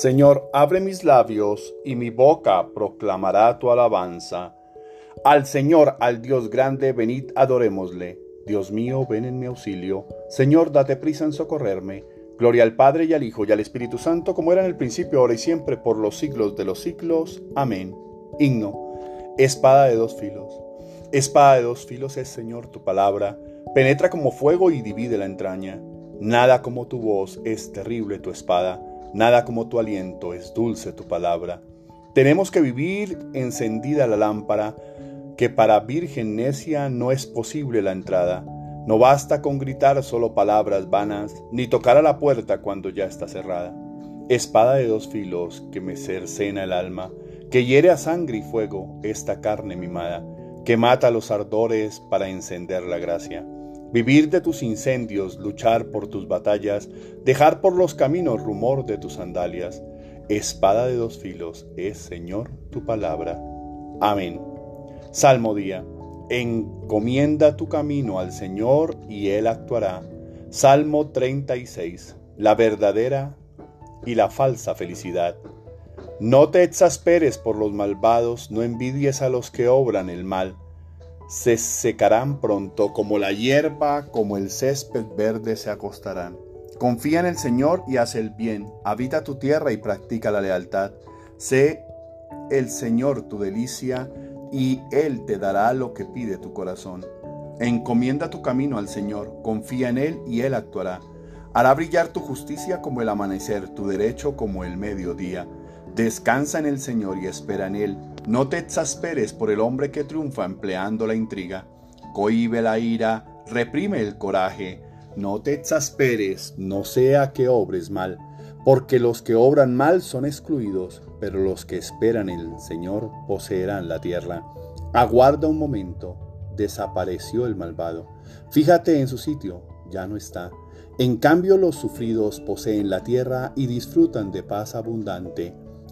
Señor, abre mis labios y mi boca proclamará tu alabanza. Al Señor, al Dios grande, venid, adorémosle. Dios mío, ven en mi auxilio. Señor, date prisa en socorrerme. Gloria al Padre y al Hijo y al Espíritu Santo, como era en el principio, ahora y siempre, por los siglos de los siglos. Amén. Himno. Espada de dos filos. Espada de dos filos es, Señor, tu palabra. Penetra como fuego y divide la entraña. Nada como tu voz es terrible tu espada Nada como tu aliento, es dulce tu palabra. Tenemos que vivir encendida la lámpara, que para virgen necia no es posible la entrada. No basta con gritar solo palabras vanas, ni tocar a la puerta cuando ya está cerrada. Espada de dos filos que me cercena el alma, que hiere a sangre y fuego esta carne mimada, que mata los ardores para encender la gracia. Vivir de tus incendios, luchar por tus batallas, dejar por los caminos rumor de tus sandalias. Espada de dos filos es, Señor, tu palabra. Amén. Salmo día. Encomienda tu camino al Señor y Él actuará. Salmo 36. La verdadera y la falsa felicidad. No te exasperes por los malvados, no envidies a los que obran el mal se secarán pronto, como la hierba, como el césped verde se acostarán. Confía en el Señor y haz el bien, habita tu tierra y practica la lealtad. Sé el Señor tu delicia y Él te dará lo que pide tu corazón. Encomienda tu camino al Señor, confía en Él y Él actuará. Hará brillar tu justicia como el amanecer, tu derecho como el mediodía. Descansa en el Señor y espera en Él no te exasperes por el hombre que triunfa empleando la intriga. Cohibe la ira, reprime el coraje. No te exasperes, no sea que obres mal, porque los que obran mal son excluidos, pero los que esperan el Señor poseerán la tierra. Aguarda un momento, desapareció el malvado. Fíjate en su sitio, ya no está. En cambio los sufridos poseen la tierra y disfrutan de paz abundante.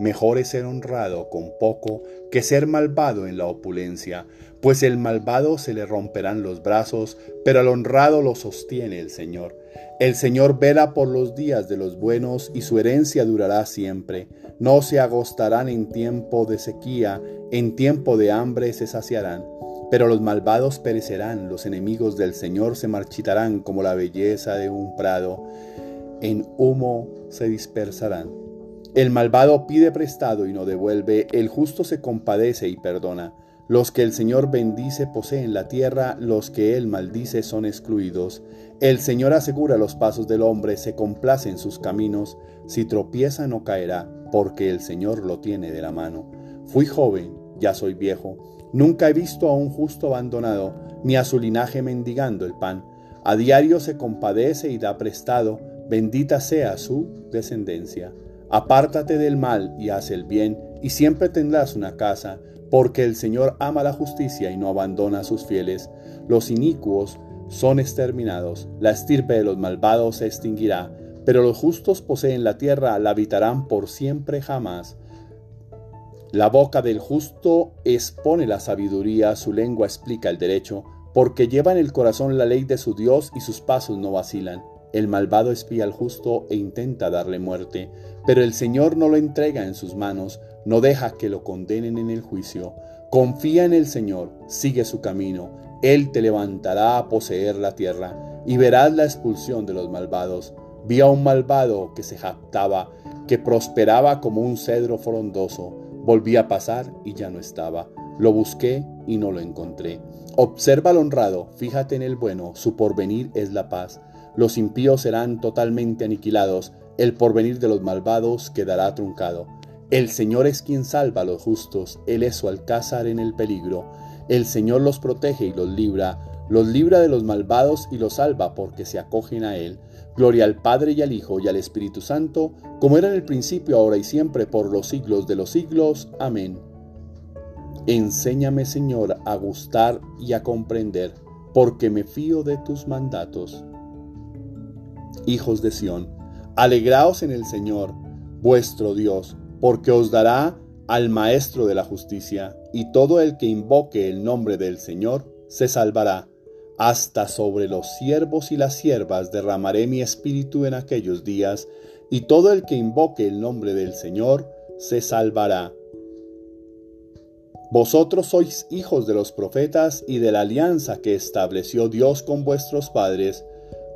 Mejor es ser honrado con poco que ser malvado en la opulencia, pues el malvado se le romperán los brazos, pero al honrado lo sostiene el Señor. El Señor vela por los días de los buenos y su herencia durará siempre. No se agostarán en tiempo de sequía, en tiempo de hambre se saciarán. Pero los malvados perecerán, los enemigos del Señor se marchitarán como la belleza de un prado, en humo se dispersarán. El malvado pide prestado y no devuelve, el justo se compadece y perdona. Los que el Señor bendice poseen la tierra, los que él maldice son excluidos. El Señor asegura los pasos del hombre, se complace en sus caminos. Si tropieza no caerá, porque el Señor lo tiene de la mano. Fui joven, ya soy viejo. Nunca he visto a un justo abandonado, ni a su linaje mendigando el pan. A diario se compadece y da prestado, bendita sea su descendencia. Apártate del mal y haz el bien, y siempre tendrás una casa, porque el Señor ama la justicia y no abandona a sus fieles. Los inicuos son exterminados, la estirpe de los malvados se extinguirá, pero los justos poseen la tierra, la habitarán por siempre jamás. La boca del justo expone la sabiduría, su lengua explica el derecho, porque lleva en el corazón la ley de su Dios y sus pasos no vacilan. El malvado espía al justo e intenta darle muerte, pero el Señor no lo entrega en sus manos, no deja que lo condenen en el juicio. Confía en el Señor, sigue su camino, Él te levantará a poseer la tierra, y verás la expulsión de los malvados. Vi a un malvado que se jactaba, que prosperaba como un cedro frondoso. Volví a pasar y ya no estaba. Lo busqué y no lo encontré. Observa al honrado, fíjate en el bueno, su porvenir es la paz. Los impíos serán totalmente aniquilados, el porvenir de los malvados quedará truncado. El Señor es quien salva a los justos, Él es su alcázar en el peligro. El Señor los protege y los libra, los libra de los malvados y los salva porque se acogen a Él. Gloria al Padre y al Hijo y al Espíritu Santo, como era en el principio, ahora y siempre, por los siglos de los siglos. Amén. Enséñame, Señor, a gustar y a comprender, porque me fío de tus mandatos. Hijos de Sión, alegraos en el Señor, vuestro Dios, porque os dará al Maestro de la justicia, y todo el que invoque el nombre del Señor se salvará. Hasta sobre los siervos y las siervas derramaré mi espíritu en aquellos días, y todo el que invoque el nombre del Señor se salvará. Vosotros sois hijos de los profetas y de la alianza que estableció Dios con vuestros padres,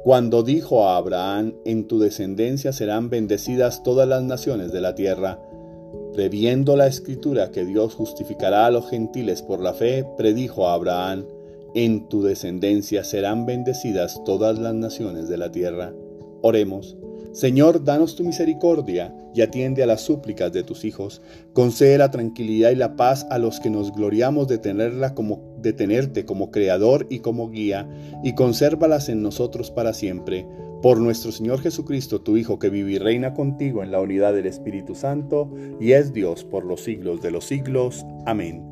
cuando dijo a Abraham, en tu descendencia serán bendecidas todas las naciones de la tierra. Previendo la escritura que Dios justificará a los gentiles por la fe, predijo a Abraham, en tu descendencia serán bendecidas todas las naciones de la tierra. Oremos. Señor, danos tu misericordia y atiende a las súplicas de tus hijos. Concede la tranquilidad y la paz a los que nos gloriamos de, tenerla como, de tenerte como creador y como guía, y consérvalas en nosotros para siempre. Por nuestro Señor Jesucristo, tu Hijo, que vive y reina contigo en la unidad del Espíritu Santo, y es Dios por los siglos de los siglos. Amén.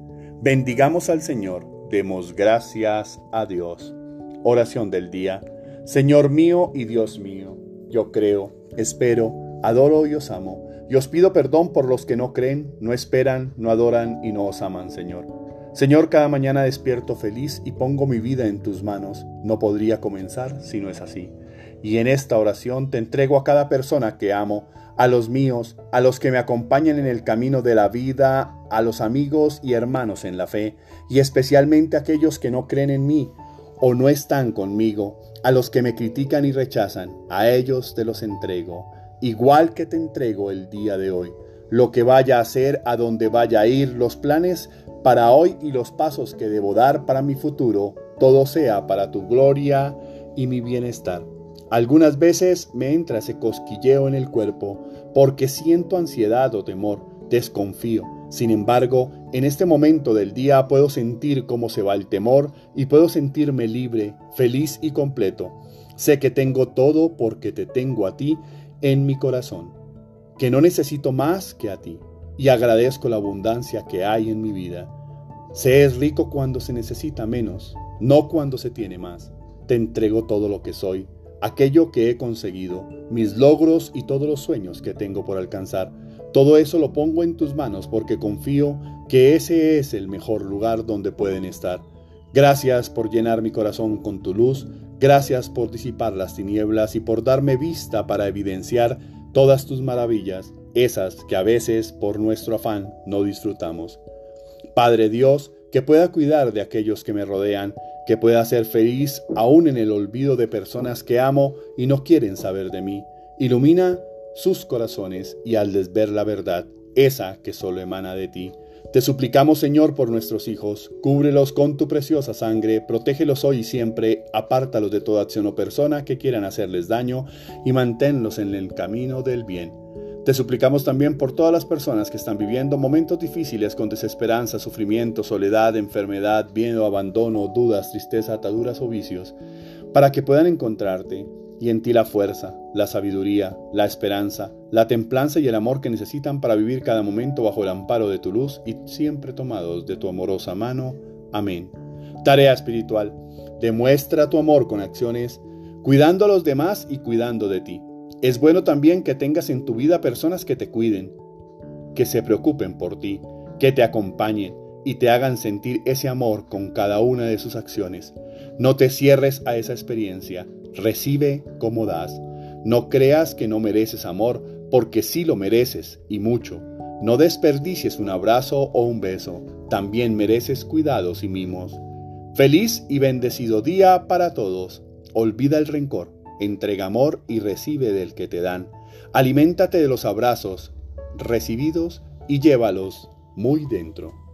Bendigamos al Señor, demos gracias a Dios. Oración del día. Señor mío y Dios mío yo creo, espero, adoro y os amo. Y os pido perdón por los que no creen, no esperan, no adoran y no os aman, Señor. Señor, cada mañana despierto feliz y pongo mi vida en tus manos. No podría comenzar si no es así. Y en esta oración te entrego a cada persona que amo, a los míos, a los que me acompañan en el camino de la vida, a los amigos y hermanos en la fe, y especialmente a aquellos que no creen en mí o no están conmigo, a los que me critican y rechazan, a ellos te los entrego, igual que te entrego el día de hoy, lo que vaya a hacer, a donde vaya a ir, los planes para hoy y los pasos que debo dar para mi futuro, todo sea para tu gloria y mi bienestar. Algunas veces me entra ese cosquilleo en el cuerpo porque siento ansiedad o temor, desconfío sin embargo, en este momento del día puedo sentir cómo se va el temor y puedo sentirme libre, feliz y completo. Sé que tengo todo porque te tengo a ti en mi corazón, que no necesito más que a ti y agradezco la abundancia que hay en mi vida. Se es rico cuando se necesita menos, no cuando se tiene más. Te entrego todo lo que soy, aquello que he conseguido, mis logros y todos los sueños que tengo por alcanzar todo eso lo pongo en tus manos porque confío que ese es el mejor lugar donde pueden estar. Gracias por llenar mi corazón con tu luz, gracias por disipar las tinieblas y por darme vista para evidenciar todas tus maravillas, esas que a veces por nuestro afán no disfrutamos. Padre Dios, que pueda cuidar de aquellos que me rodean, que pueda ser feliz aún en el olvido de personas que amo y no quieren saber de mí. Ilumina sus corazones y al desver la verdad, esa que solo emana de ti. Te suplicamos, Señor, por nuestros hijos, cúbrelos con tu preciosa sangre, protégelos hoy y siempre, apártalos de toda acción o persona que quieran hacerles daño y manténlos en el camino del bien. Te suplicamos también por todas las personas que están viviendo momentos difíciles con desesperanza, sufrimiento, soledad, enfermedad, miedo, abandono, dudas, tristeza, ataduras o vicios, para que puedan encontrarte y en ti la fuerza, la sabiduría, la esperanza, la templanza y el amor que necesitan para vivir cada momento bajo el amparo de tu luz y siempre tomados de tu amorosa mano. Amén. Tarea espiritual. Demuestra tu amor con acciones, cuidando a los demás y cuidando de ti. Es bueno también que tengas en tu vida personas que te cuiden, que se preocupen por ti, que te acompañen y te hagan sentir ese amor con cada una de sus acciones. No te cierres a esa experiencia, Recibe como das. No creas que no mereces amor, porque sí lo mereces, y mucho. No desperdicies un abrazo o un beso, también mereces cuidados y mimos. Feliz y bendecido día para todos. Olvida el rencor, entrega amor y recibe del que te dan. Aliméntate de los abrazos recibidos y llévalos muy dentro.